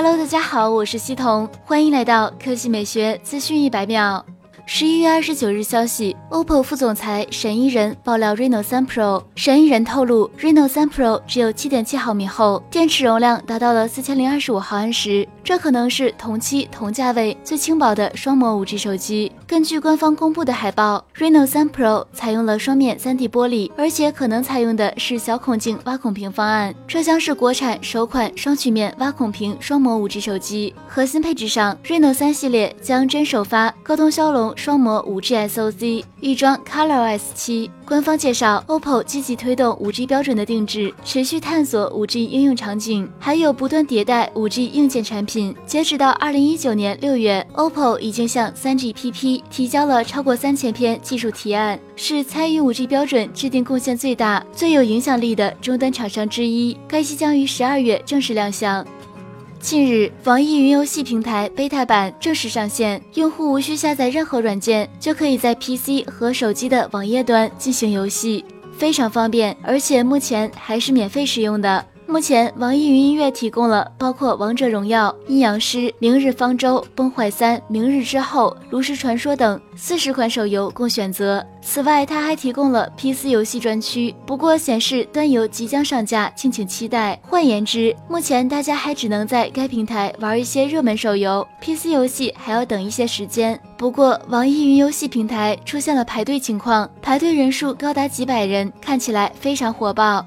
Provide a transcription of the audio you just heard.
Hello，大家好，我是西彤，欢迎来到科技美学资讯一百秒。十一月二十九日消息，OPPO 副总裁沈一人爆料 Reno 3 Pro。沈一人透露，Reno 3 Pro 只有七点七毫米厚，电池容量达到了四千零二十五毫安时，这可能是同期同价位最轻薄的双模五 G 手机。根据官方公布的海报，Reno 3 Pro 采用了双面三 D 玻璃，而且可能采用的是小孔径挖孔屏方案。这将是国产首款双曲面挖孔屏双模 5G 手机。核心配置上，Reno 3系列将真首发高通骁龙。双模 5G SoC 预装 ColorOS 七。官方介绍，OPPO 积极推动五 G 标准的定制，持续探索五 G 应用场景，还有不断迭代五 G 硬件产品。截止到二零一九年六月，OPPO 已经向三 GPP 提交了超过三千篇技术提案，是参与五 G 标准制定贡献最大、最有影响力的终端厂商之一。该机将于十二月正式亮相。近日，网易云游戏平台 beta 版正式上线，用户无需下载任何软件，就可以在 PC 和手机的网页端进行游戏，非常方便，而且目前还是免费使用的。目前，网易云音乐提供了包括《王者荣耀》《阴阳师》《明日方舟》《崩坏三》《明日之后》《炉石传说》等四十款手游供选择。此外，它还提供了 PC 游戏专区，不过显示端游即将上架，敬请期待。换言之，目前大家还只能在该平台玩一些热门手游，PC 游戏还要等一些时间。不过，网易云游戏平台出现了排队情况，排队人数高达几百人，看起来非常火爆。